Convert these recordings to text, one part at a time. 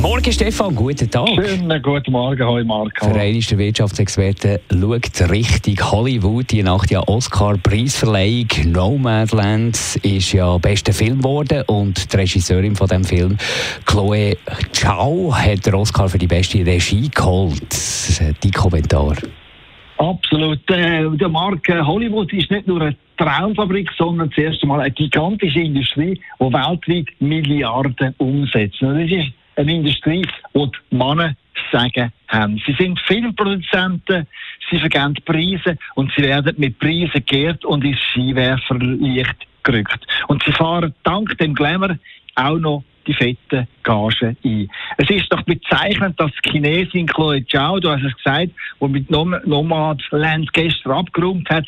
Morgen, Stefan, guten Tag. Schönen guten Morgen, hoi Marco. Der Wirtschaftsexperten schaut Richtung Hollywood. Die Nacht ja Oscar-Preisverleihung Nomadland ist ja bester Film geworden und die Regisseurin von dem Film, Chloe Zhao, hat den Oscar für die beste Regie geholt. Die Kommentar. Absolut. Äh, der Marke Hollywood ist nicht nur eine Traumfabrik, sondern zuerst einmal eine gigantische Industrie, die weltweit Milliarden umsetzt. Und das ist eine Industrie, wo die Männer sagen haben. Sie sind Filmproduzenten, sie vergeben Preise und sie werden mit Preisen geehrt und ins Skiwerferlicht gerückt. Und sie fahren dank dem Glamour auch noch die fette Gage ein. Es ist doch bezeichnend, dass die Chinesin Chloe Zhao, du hast es gesagt, die mit Nomadland gestern abgeräumt hat,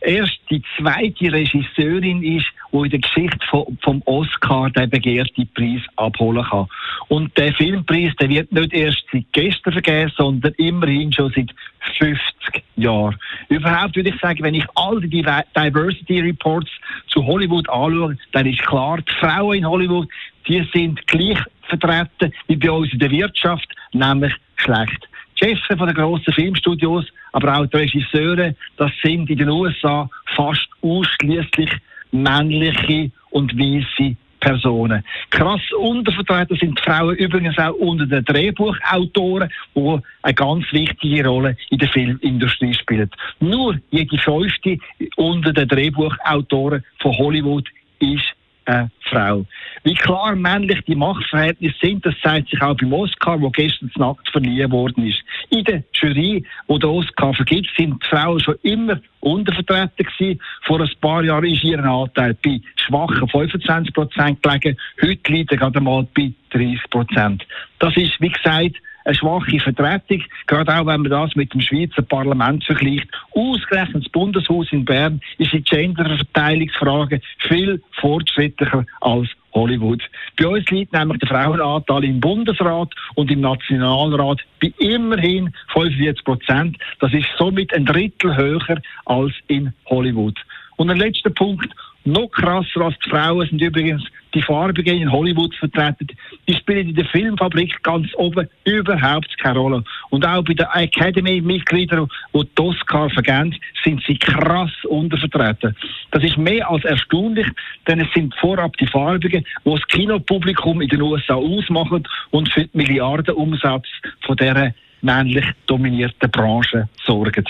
erst die zweite Regisseurin ist, die in der Geschichte vom Oscar den begehrten Preis abholen kann. Und der Filmpreis, der wird nicht erst seit gestern vergeben, sondern immerhin schon seit 50 Jahren. Überhaupt würde ich sagen, wenn ich all die Diversity Reports zu Hollywood anschaue, dann ist klar, die Frauen in Hollywood, die sind gleich vertreten wie bei uns in der Wirtschaft, nämlich schlecht. Chefs von den grossen Filmstudios, aber auch die Regisseure, das sind in den USA fast ausschließlich männliche und weiße Personen. Krass untervertreten sind die Frauen übrigens auch unter den Drehbuchautoren, die eine ganz wichtige Rolle in der Filmindustrie spielen. Nur jede fünfte unter den Drehbuchautoren von Hollywood ist eine Frau. Wie klar männlich die Machtverhältnisse sind, das zeigt sich auch beim Oscar, wo gestern Nacht verliehen worden ist. In der Jury, wo der Oscar vergibt, sind die Frauen schon immer untervertreten gewesen. Vor ein paar Jahren ist ihr Anteil bei schwachen 25 Prozent gelegen. Heute liegt er gerade mal bei 30 Prozent. Das ist, wie gesagt, eine schwache Vertretung, gerade auch wenn man das mit dem Schweizer Parlament vergleicht. Ausgerechnet das Bundeshaus in Bern ist die Genderverteilungsfrage viel fortschrittlicher als Hollywood. Bei uns liegt nämlich der Frauenanteil im Bundesrat und im Nationalrat bei immerhin 45 Prozent. Das ist somit ein Drittel höher als in Hollywood. Und ein letzter Punkt. Noch krasser als die Frauen sind übrigens die Farbigen in Hollywood vertreten. Die spielen in der Filmfabrik ganz oben überhaupt keine Rolle. Und auch bei den Academy-Mitgliedern, die die Oscar vergeben, sind sie krass untervertreten. Das ist mehr als erstaunlich, denn es sind vorab die Farbigen, die das Kinopublikum in den USA ausmachen und für den Milliardenumsatz von dieser männlich dominierten Branche sorgen.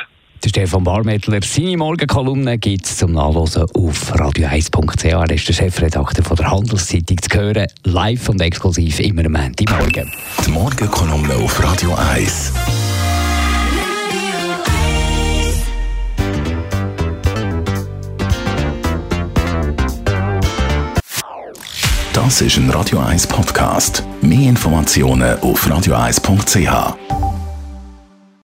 Der Stefan Barmettler, seine Morgenkolumne gibt es zum Nachlesen auf radio1.ch. Er ist der Chefredakteur von der Handelszeitung zu hören, live und exklusiv immer am Morgen. Die Morgenkolumne auf Radio 1. Das ist ein Radio 1 Podcast. Mehr Informationen auf radio1.ch.